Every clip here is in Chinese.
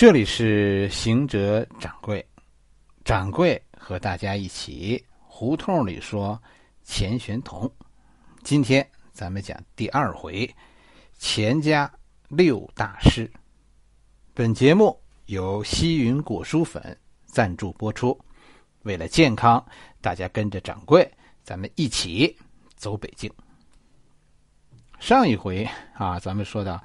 这里是行者掌柜，掌柜和大家一起胡同里说钱玄同。今天咱们讲第二回钱家六大师。本节目由西云果蔬粉赞助播出。为了健康，大家跟着掌柜，咱们一起走北京。上一回啊，咱们说到，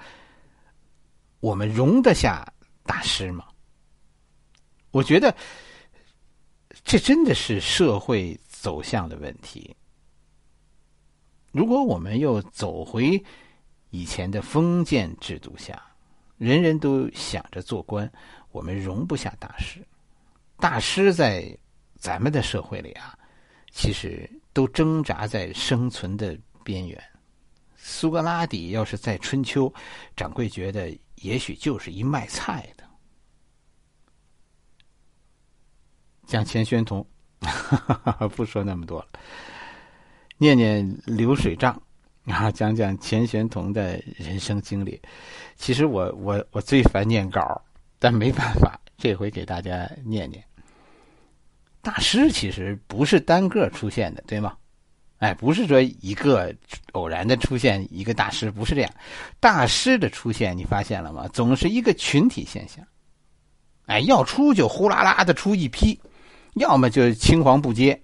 我们容得下大师吗？我觉得，这真的是社会走向的问题。如果我们又走回以前的封建制度下，人人都想着做官，我们容不下大师。大师在。咱们的社会里啊，其实都挣扎在生存的边缘。苏格拉底要是在春秋，掌柜觉得也许就是一卖菜的。讲钱玄同，不说那么多了，念念流水账啊，讲讲钱玄同的人生经历。其实我我我最烦念稿，但没办法，这回给大家念念。大师其实不是单个出现的，对吗？哎，不是说一个偶然的出现一个大师，不是这样。大师的出现，你发现了吗？总是一个群体现象。哎，要出就呼啦啦的出一批，要么就青黄不接。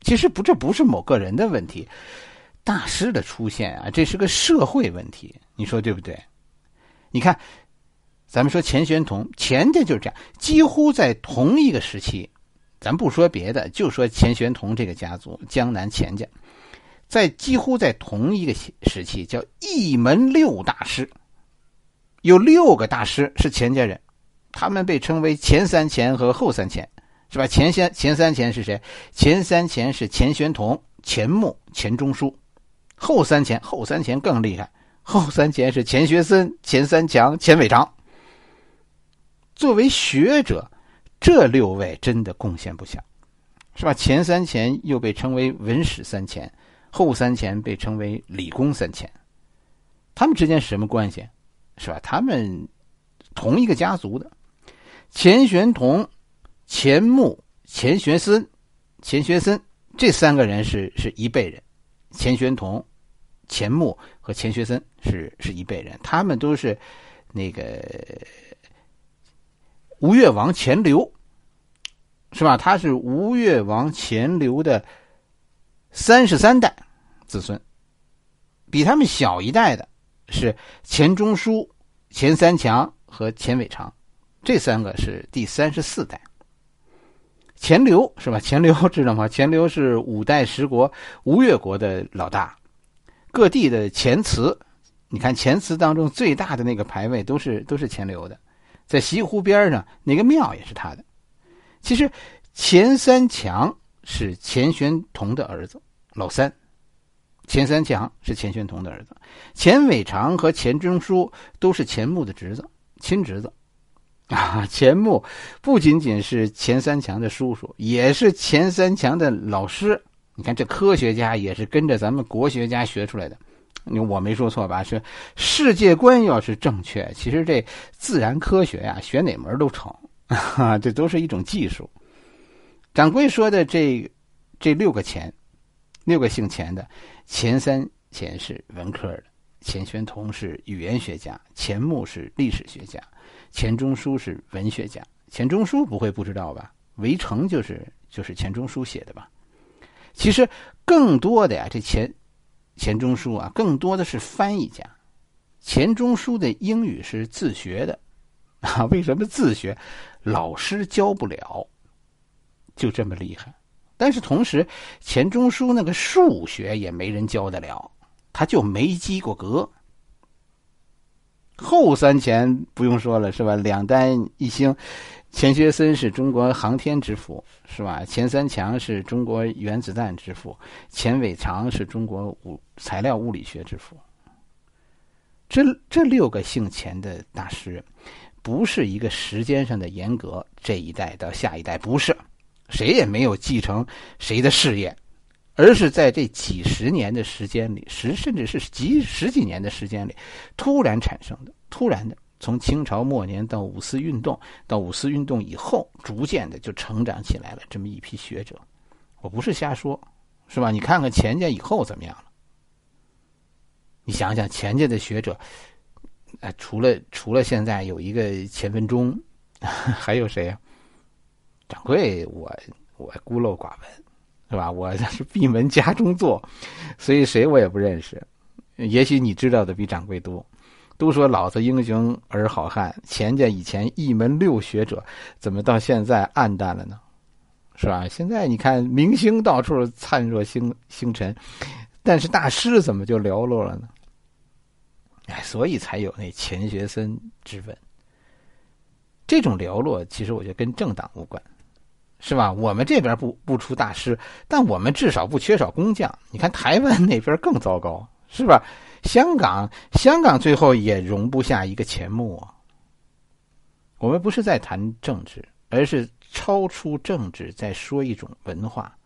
其实不，这不是某个人的问题。大师的出现啊，这是个社会问题，你说对不对？你看，咱们说钱玄同，钱家就是这样，几乎在同一个时期。咱不说别的，就说钱玄同这个家族，江南钱家，在几乎在同一个时期，叫一门六大师，有六个大师是钱家人，他们被称为前三钱和后三钱，是吧？前三前三钱是谁？前三钱是钱玄同、钱穆、钱钟书，后三钱后三钱更厉害，后三钱是钱学森、钱三强、钱伟长。作为学者。这六位真的贡献不小，是吧？前三钱又被称为文史三钱，后三钱被称为理工三钱。他们之间是什么关系？是吧？他们同一个家族的，钱玄同、钱穆、钱学森、钱学森这三个人是是一辈人。钱玄同、钱穆和钱学森是是一辈人，他们都是那个。吴越王钱镠，是吧？他是吴越王钱镠的三十三代子孙，比他们小一代的是钱钟书、钱三强和钱伟长，这三个是第三十四代。钱镠是吧？钱镠 知道吗？钱镠是五代十国吴越国的老大，各地的钱祠，你看钱祠当中最大的那个牌位都是都是钱镠的。在西湖边上，那个庙也是他的。其实，钱三强是钱玄同的儿子，老三。钱三强是钱玄同的儿子，钱伟长和钱钟书都是钱穆的侄子，亲侄子。啊，钱穆不仅仅是钱三强的叔叔，也是钱三强的老师。你看，这科学家也是跟着咱们国学家学出来的。你我没说错吧？是世界观要是正确，其实这自然科学呀，学哪门都成，这都是一种技术。掌柜说的这这六个钱，六个姓钱的，钱三钱是文科的，钱玄同是语言学家，钱穆是历史学家，钱钟书是文学家。钱钟书不会不知道吧？《围城》就是就是钱钟书写的吧？其实更多的呀，这钱。钱钟书啊，更多的是翻译家。钱钟书的英语是自学的，啊，为什么自学？老师教不了，就这么厉害。但是同时，钱钟书那个数学也没人教得了，他就没及过格。后三钱不用说了，是吧？两弹一星。钱学森是中国航天之父，是吧？钱三强是中国原子弹之父，钱伟长是中国物材料物理学之父。这这六个姓钱的大师，不是一个时间上的严格，这一代到下一代不是，谁也没有继承谁的事业，而是在这几十年的时间里，十甚至是几十几年的时间里，突然产生的，突然的。从清朝末年到五四运动，到五四运动以后，逐渐的就成长起来了这么一批学者。我不是瞎说，是吧？你看看钱家以后怎么样了？你想想钱家的学者，哎，除了除了现在有一个钱文忠，还有谁呀？掌柜，我我孤陋寡闻，是吧？我是闭门家中坐，所以谁我也不认识。也许你知道的比掌柜多。都说老子英雄儿好汉，钱家以前一门六学者，怎么到现在暗淡了呢？是吧？现在你看明星到处灿若星星辰，但是大师怎么就寥落了呢？哎，所以才有那钱学森之问。这种寥落，其实我觉得跟政党无关，是吧？我们这边不不出大师，但我们至少不缺少工匠。你看台湾那边更糟糕，是吧？香港，香港最后也容不下一个钱穆啊。我们不是在谈政治，而是超出政治，在说一种文化。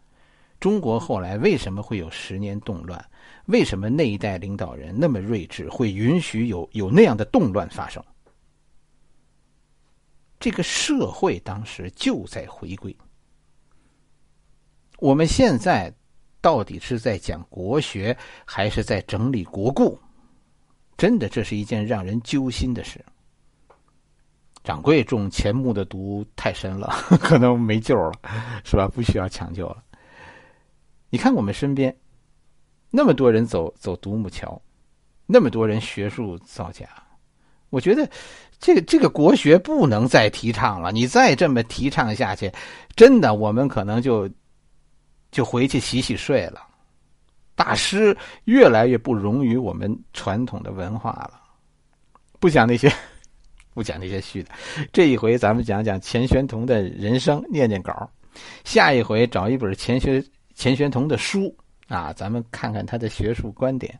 中国后来为什么会有十年动乱？为什么那一代领导人那么睿智，会允许有有那样的动乱发生？这个社会当时就在回归。我们现在。到底是在讲国学，还是在整理国故？真的，这是一件让人揪心的事。掌柜中钱穆的毒太深了，可能没救了，是吧？不需要抢救了。你看我们身边那么多人走走独木桥，那么多人学术造假，我觉得这个这个国学不能再提倡了。你再这么提倡下去，真的，我们可能就。就回去洗洗睡了，大师越来越不容于我们传统的文化了。不讲那些，不讲那些虚的。这一回咱们讲讲钱玄同的人生，念念稿。下一回找一本钱学钱玄同的书啊，咱们看看他的学术观点。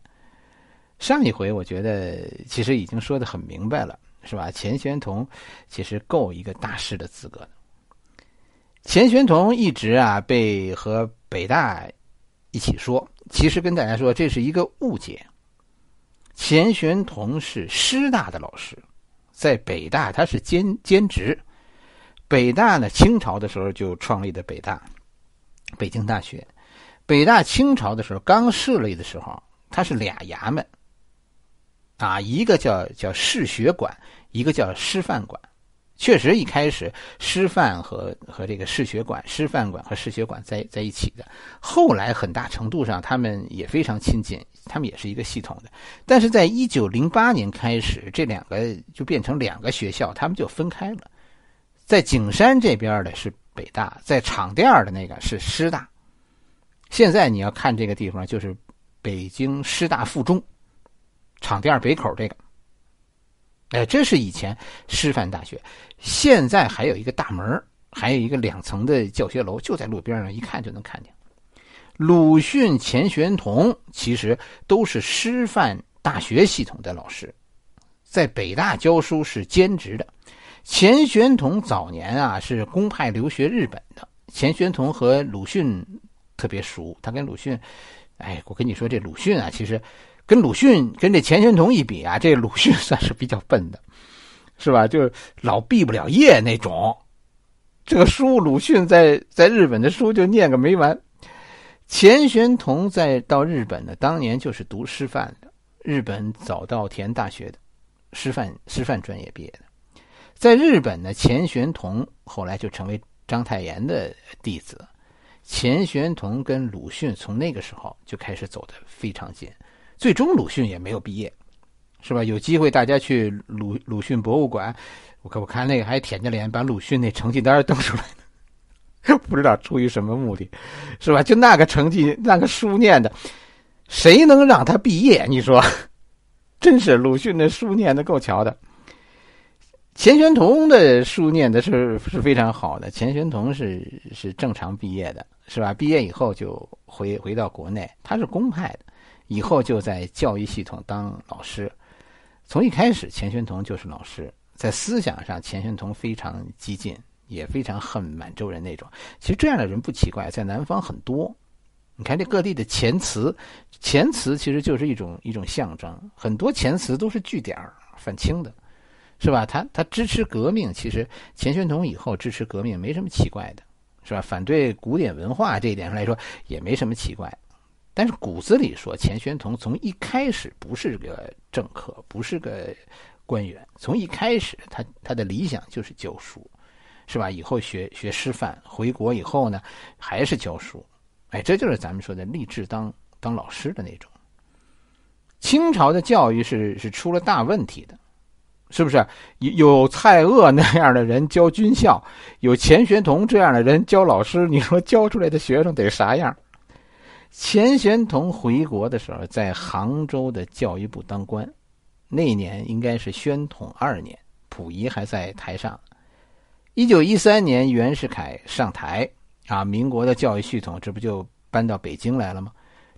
上一回我觉得其实已经说的很明白了，是吧？钱玄同其实够一个大师的资格的。钱玄同一直啊被和北大一起说，其实跟大家说这是一个误解。钱玄同是师大的老师，在北大他是兼兼职。北大呢，清朝的时候就创立的北大，北京大学。北大清朝的时候刚设立的时候，它是俩衙门，啊，一个叫叫士学馆，一个叫师范馆。确实，一开始师范和和这个士学馆、师范馆和士学馆在在一起的。后来很大程度上，他们也非常亲近，他们也是一个系统的。但是在一九零八年开始，这两个就变成两个学校，他们就分开了。在景山这边的是北大，在场店的那个是师大。现在你要看这个地方，就是北京师大附中，场店北口这个。哎，这是以前师范大学，现在还有一个大门，还有一个两层的教学楼，就在路边上，一看就能看见。鲁迅、钱玄同其实都是师范大学系统的老师，在北大教书是兼职的。钱玄同早年啊是公派留学日本的，钱玄同和鲁迅特别熟，他跟鲁迅，哎，我跟你说这鲁迅啊，其实。跟鲁迅跟这钱玄同一比啊，这鲁迅 算是比较笨的，是吧？就是老毕不了业那种。这个书，鲁迅在在日本的书就念个没完。钱玄同在到日本呢，当年就是读师范的，日本早稻田大学的师范师范专业毕业的。在日本呢，钱玄同后来就成为章太炎的弟子。钱玄同跟鲁迅从那个时候就开始走得非常近。最终鲁迅也没有毕业，是吧？有机会大家去鲁鲁迅博物馆，我看我看那个还舔着脸把鲁迅那成绩单登出来呢 不知道出于什么目的，是吧？就那个成绩，那个书念的，谁能让他毕业？你说，真是鲁迅的书念的够巧的。钱玄同的书念的是是非常好的，钱玄同是是正常毕业的，是吧？毕业以后就回回到国内，他是公派的。以后就在教育系统当老师，从一开始钱玄同就是老师，在思想上钱玄同非常激进，也非常恨满洲人那种。其实这样的人不奇怪，在南方很多。你看这各地的钱词，钱词其实就是一种一种象征，很多钱词都是句点反清的，是吧？他他支持革命，其实钱玄同以后支持革命没什么奇怪的，是吧？反对古典文化这一点上来说也没什么奇怪。但是骨子里说，钱玄同从一开始不是个政客，不是个官员，从一开始他他的理想就是教书，是吧？以后学学师范，回国以后呢还是教书，哎，这就是咱们说的立志当当老师的那种。清朝的教育是是出了大问题的，是不是？有有蔡锷那样的人教军校，有钱玄同这样的人教老师，你说教出来的学生得啥样？钱玄同回国的时候，在杭州的教育部当官，那年应该是宣统二年，溥仪还在台上。一九一三年，袁世凯上台，啊，民国的教育系统这不就搬到北京来了吗？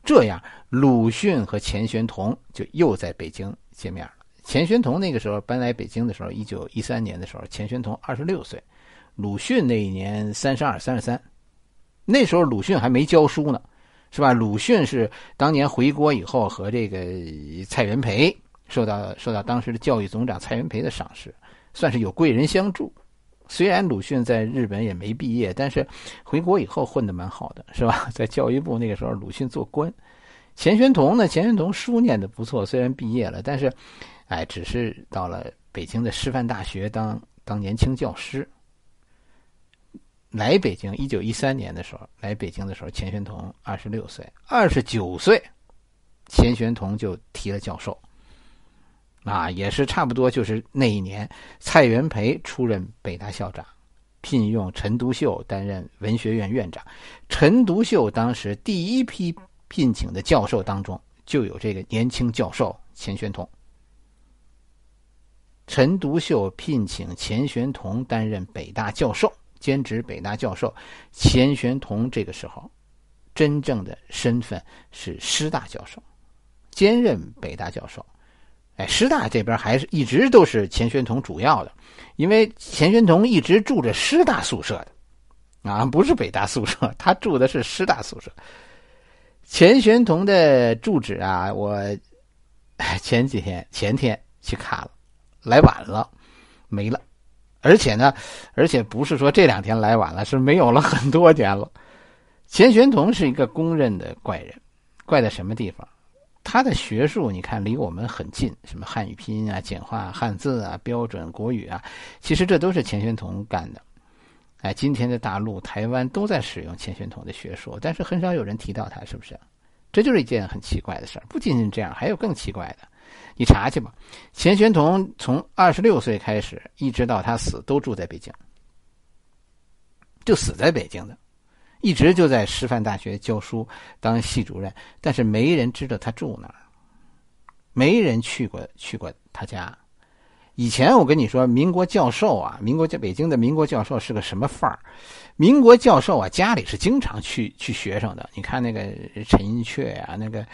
这样，鲁迅和钱玄同就又在北京见面了。钱玄同那个时候搬来北京的时候，一九一三年的时候，钱玄同二十六岁，鲁迅那一年三十二、三十三。那时候鲁迅还没教书呢。是吧？鲁迅是当年回国以后和这个蔡元培受到受到当时的教育总长蔡元培的赏识，算是有贵人相助。虽然鲁迅在日本也没毕业，但是回国以后混得蛮好的，是吧？在教育部那个时候，鲁迅做官。钱玄同呢？钱玄同书念的不错，虽然毕业了，但是，哎，只是到了北京的师范大学当当年轻教师。来北京，一九一三年的时候来北京的时候，钱玄同二十六岁，二十九岁，钱玄同就提了教授。啊，也是差不多，就是那一年，蔡元培出任北大校长，聘用陈独秀担任文学院院长。陈独秀当时第一批聘请的教授当中，就有这个年轻教授钱玄同。陈独秀聘请钱玄同担任北大教授。兼职北大教授，钱玄同这个时候真正的身份是师大教授，兼任北大教授。哎，师大这边还是一直都是钱玄同主要的，因为钱玄同一直住着师大宿舍的，啊，不是北大宿舍，他住的是师大宿舍。钱玄同的住址啊，我前几天前天去看了，来晚了，没了。而且呢，而且不是说这两天来晚了，是没有了很多年了。钱玄同是一个公认的怪人，怪在什么地方？他的学术你看离我们很近，什么汉语拼音啊、简化汉字啊、标准国语啊，其实这都是钱玄同干的。哎，今天的大陆、台湾都在使用钱玄同的学术，但是很少有人提到他，是不是？这就是一件很奇怪的事儿。不仅仅这样，还有更奇怪的。你查去吧，钱玄同从二十六岁开始，一直到他死，都住在北京，就死在北京的，一直就在师范大学教书，当系主任，但是没人知道他住哪儿，没人去过去过他家。以前我跟你说，民国教授啊，民国在北京的民国教授是个什么范儿？民国教授啊，家里是经常去去学生的。你看那个陈寅恪啊，那个。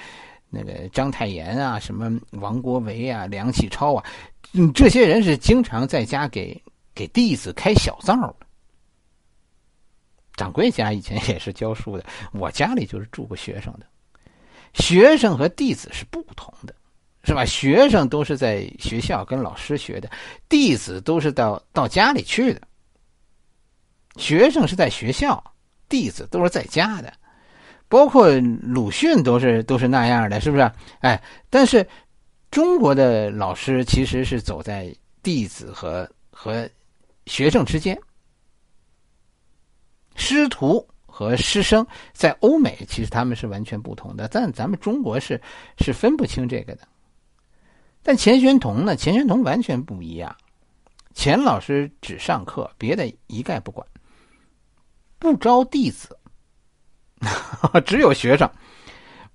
那个章太炎啊，什么王国维啊，梁启超啊，嗯，这些人是经常在家给给弟子开小灶的。掌柜家以前也是教书的，我家里就是住过学生的。学生和弟子是不同的，是吧？学生都是在学校跟老师学的，弟子都是到到家里去的。学生是在学校，弟子都是在家的。包括鲁迅都是都是那样的，是不是？哎，但是中国的老师其实是走在弟子和和学生之间，师徒和师生在欧美其实他们是完全不同的，但咱们中国是是分不清这个的。但钱玄同呢？钱玄同完全不一样，钱老师只上课，别的一概不管，不招弟子。只有学生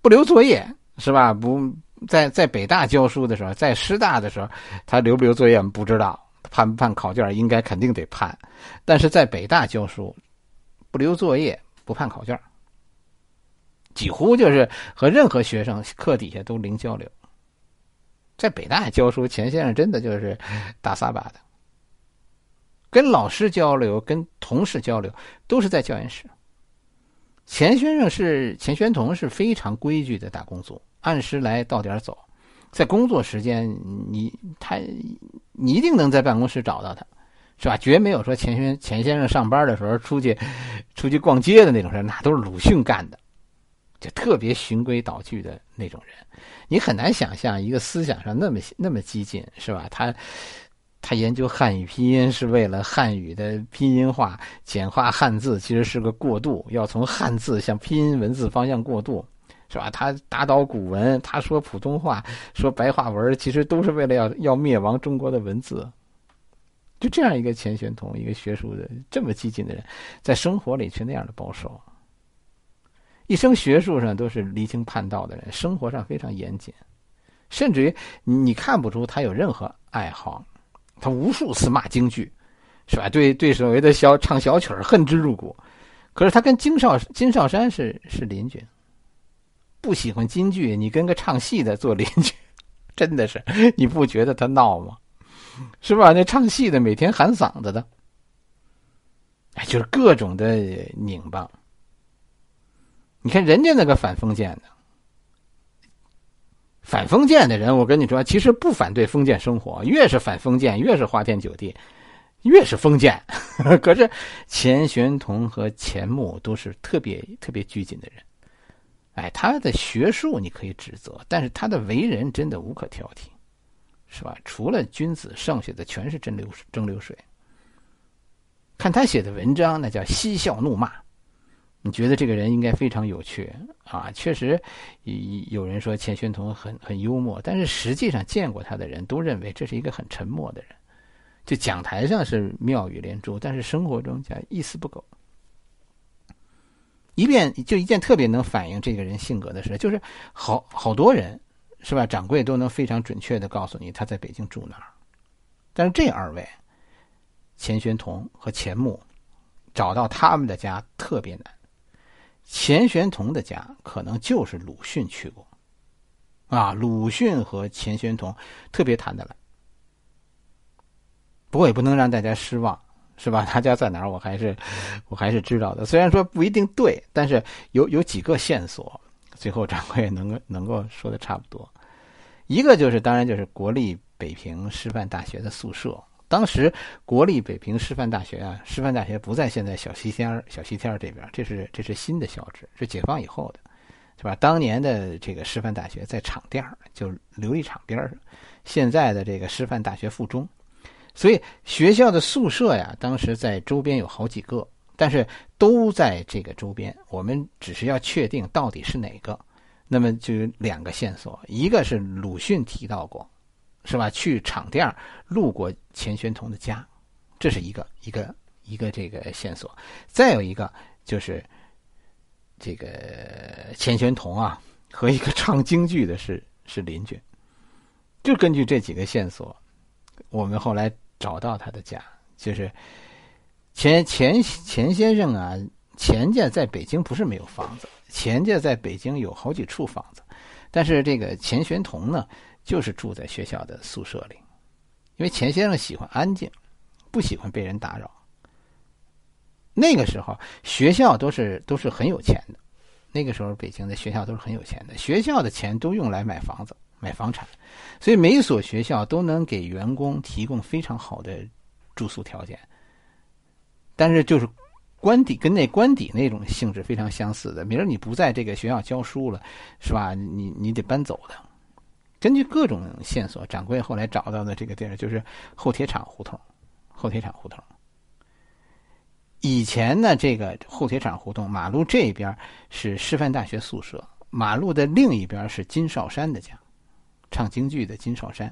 不留作业是吧？不在在北大教书的时候，在师大的时候，他留不留作业我们不知道，判不判考卷应该肯定得判。但是在北大教书，不留作业，不判考卷，几乎就是和任何学生课底下都零交流。在北大教书，钱先生真的就是大撒把的，跟老师交流、跟同事交流，都是在教研室。钱先生是钱玄同是非常规矩的打工族，按时来到点走。在工作时间，你他你一定能在办公室找到他，是吧？绝没有说钱先钱先生上班的时候出去 出去逛街的那种事，那都是鲁迅干的，就特别循规蹈矩的那种人。你很难想象一个思想上那么那么激进，是吧？他他研究汉语拼音是为了汉语的拼音化、简化汉字，其实是个过渡，要从汉字向拼音文字方向过渡。是吧？他打倒古文，他说普通话，说白话文，其实都是为了要要灭亡中国的文字。就这样一个钱玄同，一个学术的这么激进的人，在生活里却那样的保守，一生学术上都是离经叛道的人，生活上非常严谨，甚至于你看不出他有任何爱好。他无数次骂京剧，是吧？对对，所谓的小唱小曲儿恨之入骨。可是他跟金少金少山是是邻居。不喜欢京剧，你跟个唱戏的做邻居，真的是你不觉得他闹吗？是吧？那唱戏的每天喊嗓子的，哎，就是各种的拧巴。你看人家那个反封建的，反封建的人，我跟你说，其实不反对封建生活，越是反封建，越是花天酒地，越是封建。可是钱玄同和钱穆都是特别特别拘谨的人。哎，他的学术你可以指责，但是他的为人真的无可挑剔，是吧？除了君子，剩下的全是蒸馏蒸馏水。看他写的文章，那叫嬉笑怒骂，你觉得这个人应该非常有趣啊？确实，有人说钱玄同很很幽默，但是实际上见过他的人都认为这是一个很沉默的人，就讲台上是妙语连珠，但是生活中讲一丝不苟。一遍就一件特别能反映这个人性格的事，就是好好多人，是吧？掌柜都能非常准确的告诉你他在北京住哪儿。但是这二位，钱玄同和钱穆，找到他们的家特别难。钱玄同的家可能就是鲁迅去过，啊，鲁迅和钱玄同特别谈得来。不过也不能让大家失望。是吧？他家在哪儿？我还是，我还是知道的。虽然说不一定对，但是有有几个线索，最后掌柜能够 能够说的差不多。一个就是，当然就是国立北平师范大学的宿舍。当时国立北平师范大学啊，师范大学不在现在小西天小西天这边，这是这是新的校址，是解放以后的，是吧？当年的这个师范大学在厂店就琉璃厂边上，现在的这个师范大学附中。所以学校的宿舍呀，当时在周边有好几个，但是都在这个周边。我们只是要确定到底是哪个，那么就有两个线索：一个是鲁迅提到过，是吧？去厂店路过钱玄同的家，这是一个一个一个这个线索；再有一个就是这个钱玄同啊和一个唱京剧的是是邻居。就根据这几个线索，我们后来。找到他的家，就是钱钱钱先生啊。钱家在北京不是没有房子，钱家在北京有好几处房子，但是这个钱玄同呢，就是住在学校的宿舍里，因为钱先生喜欢安静，不喜欢被人打扰。那个时候学校都是都是很有钱的，那个时候北京的学校都是很有钱的，学校的钱都用来买房子。买房产，所以每一所学校都能给员工提供非常好的住宿条件。但是就是官邸跟那官邸那种性质非常相似的，明儿你不在这个学校教书了，是吧？你你得搬走的。根据各种线索，掌柜后来找到的这个地儿就是后铁厂胡同。后铁厂胡同，以前呢，这个后铁厂胡同马路这边是师范大学宿舍，马路的另一边是金少山的家。唱京剧的金少山，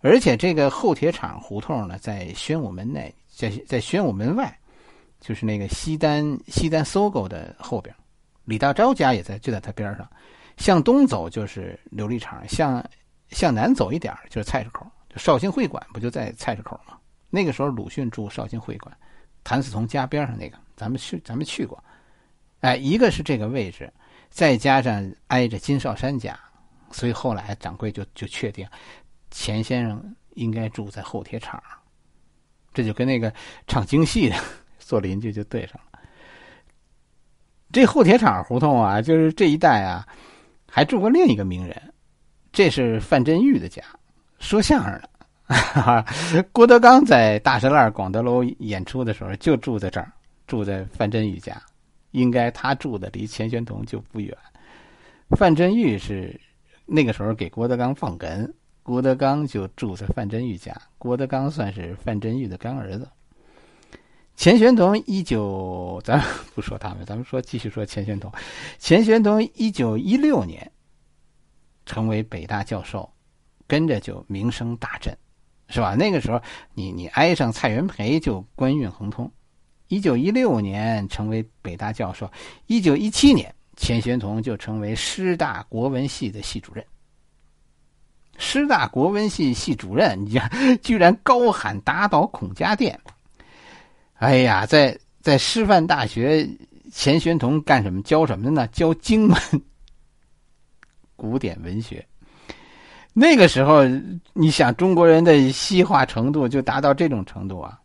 而且这个后铁厂胡同呢，在宣武门内，在在宣武门外，就是那个西单西单搜狗的后边，李大钊家也在就在他边上。向东走就是琉璃厂，向向南走一点就是菜市口，就绍兴会馆不就在菜市口吗？那个时候鲁迅住绍兴会馆，谭嗣同家边上那个，咱们去咱们去过。哎，一个是这个位置，再加上挨着金少山家。所以后来掌柜就就确定，钱先生应该住在后铁厂，这就跟那个唱京戏的 做邻居就对上了。这后铁厂胡同啊，就是这一带啊，还住过另一个名人，这是范振钰的家，说相声的。郭德纲在大栅栏广德楼演出的时候，就住在这儿，住在范振钰家。应该他住的离钱玄同就不远。范振钰是那个时候给郭德纲放哏，郭德纲就住在范振钰家。郭德纲算是范振钰的干儿子。钱玄同一九，咱不说他们，咱们说继续说钱玄同。钱玄同一九一六年成为北大教授，跟着就名声大振。是吧？那个时候，你你挨上蔡元培就官运亨通。一九一六年成为北大教授，一九一七年钱玄同就成为师大国文系的系主任。师大国文系系主任，你居然高喊打倒孔家店！哎呀，在在师范大学，钱玄同干什么？教什么的呢？教经文、古典文学。那个时候，你想中国人的西化程度就达到这种程度啊？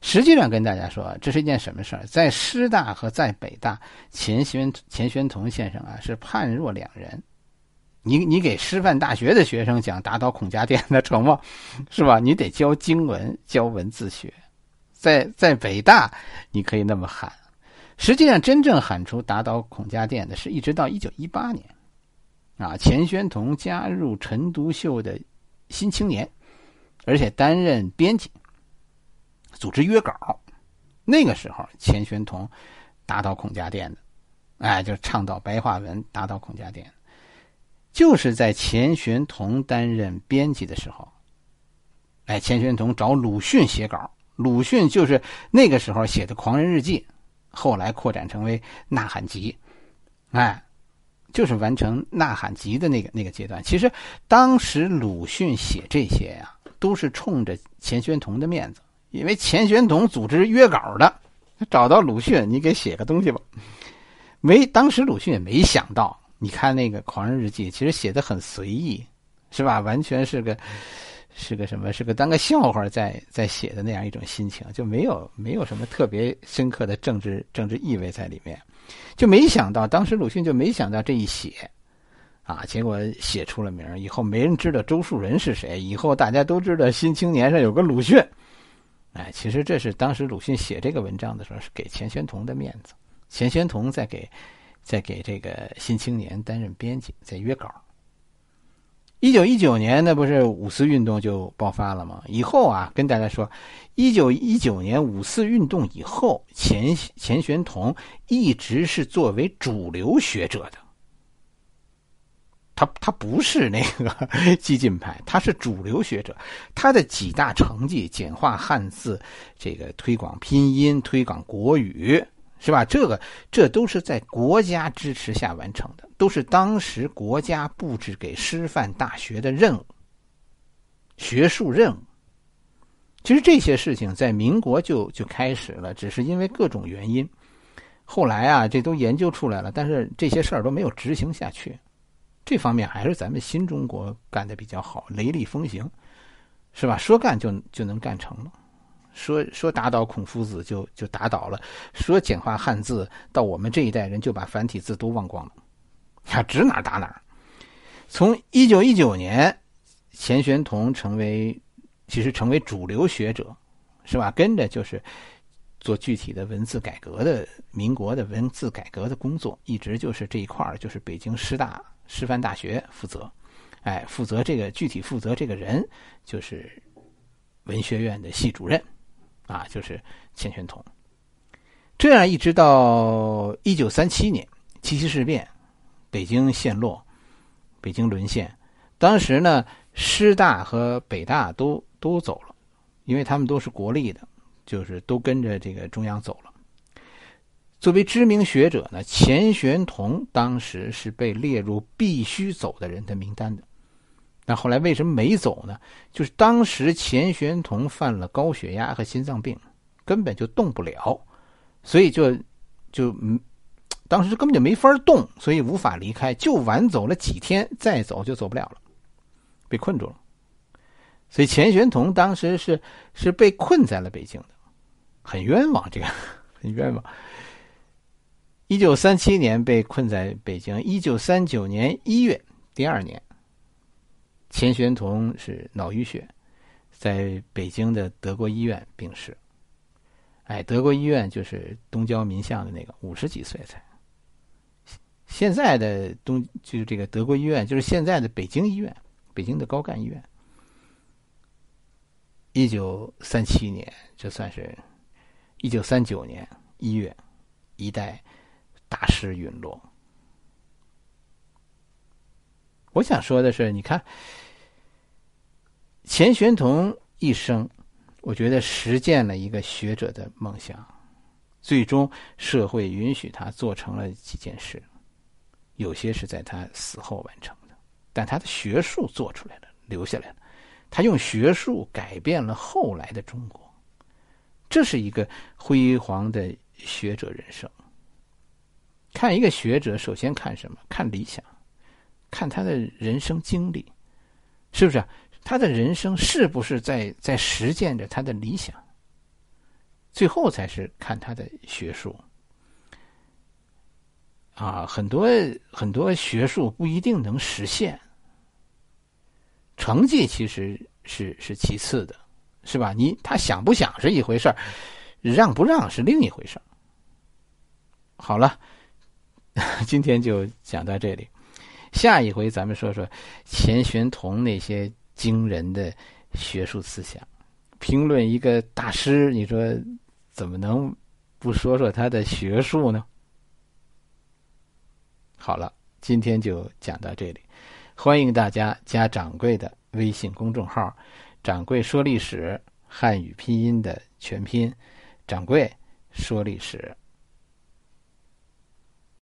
实际上，跟大家说，这是一件什么事儿？在师大和在北大，钱玄钱玄同先生啊是判若两人。你你给师范大学的学生讲打倒孔家店的成吗？是吧？你得教经文，教文字学。在在北大，你可以那么喊。实际上，真正喊出打倒孔家店的，是一直到一九一八年。啊，钱玄同加入陈独秀的《新青年》，而且担任编辑，组织约稿。那个时候，钱玄同打倒孔家店的，哎，就倡导白话文，打倒孔家店。就是在钱玄同担任编辑的时候，哎，钱玄同找鲁迅写稿，鲁迅就是那个时候写的《狂人日记》，后来扩展成为《呐喊集》，哎。就是完成《呐喊集》的那个那个阶段。其实当时鲁迅写这些呀，都是冲着钱玄同的面子，因为钱玄同组织约稿的，找到鲁迅，你给写个东西吧。没，当时鲁迅也没想到，你看那个《狂人日记》，其实写的很随意，是吧？完全是个是个什么？是个当个笑话在在写的那样一种心情，就没有没有什么特别深刻的政治政治意味在里面。就没想到，当时鲁迅就没想到这一写，啊，结果写出了名以后没人知道周树人是谁，以后大家都知道《新青年》上有个鲁迅。哎，其实这是当时鲁迅写这个文章的时候是给钱玄同的面子。钱玄同在给，在给这个《新青年》担任编辑，在约稿。一九一九年，那不是五四运动就爆发了吗？以后啊，跟大家说，一九一九年五四运动以后，钱钱玄同一直是作为主流学者的。他他不是那个激进派，他是主流学者。他的几大成绩：简化汉字，这个推广拼音，推广国语。是吧？这个这都是在国家支持下完成的，都是当时国家布置给师范大学的任务，学术任务。其实这些事情在民国就就开始了，只是因为各种原因，后来啊，这都研究出来了，但是这些事儿都没有执行下去。这方面还是咱们新中国干的比较好，雷厉风行，是吧？说干就就能干成了。说说打倒孔夫子就就打倒了，说简化汉字，到我们这一代人就把繁体字都忘光了，啊，指哪打哪。从一九一九年，钱玄同成为其实成为主流学者，是吧？跟着就是做具体的文字改革的民国的文字改革的工作，一直就是这一块就是北京师大师范大学负责，哎，负责这个具体负责这个人就是文学院的系主任。啊，就是钱玄同，这样一直到一九三七年七七事变，北京陷落，北京沦陷。当时呢，师大和北大都都走了，因为他们都是国立的，就是都跟着这个中央走了。作为知名学者呢，钱玄同当时是被列入必须走的人的名单的。那后来为什么没走呢？就是当时钱玄同犯了高血压和心脏病，根本就动不了，所以就就嗯，当时根本就没法动，所以无法离开，就晚走了几天，再走就走不了了，被困住了。所以钱玄同当时是是被困在了北京的，很冤枉，这个 很冤枉。一九三七年被困在北京，一九三九年一月，第二年。钱玄同是脑淤血，在北京的德国医院病逝。哎，德国医院就是东交民巷的那个，五十几岁才。现在的东就是这个德国医院，就是现在的北京医院，北京的高干医院。一九三七年，这算是一九三九年一月，一代大师陨落。我想说的是，你看钱玄同一生，我觉得实践了一个学者的梦想，最终社会允许他做成了几件事，有些是在他死后完成的，但他的学术做出来了，留下来了，他用学术改变了后来的中国，这是一个辉煌的学者人生。看一个学者，首先看什么？看理想。看他的人生经历，是不是？他的人生是不是在在实践着他的理想？最后才是看他的学术。啊，很多很多学术不一定能实现，成绩其实是是其次的，是吧？你他想不想是一回事儿，让不让是另一回事儿。好了，今天就讲到这里。下一回咱们说说钱玄同那些惊人的学术思想。评论一个大师，你说怎么能不说说他的学术呢？好了，今天就讲到这里。欢迎大家加掌柜的微信公众号“掌柜说历史”汉语拼音的全拼“掌柜说历史”。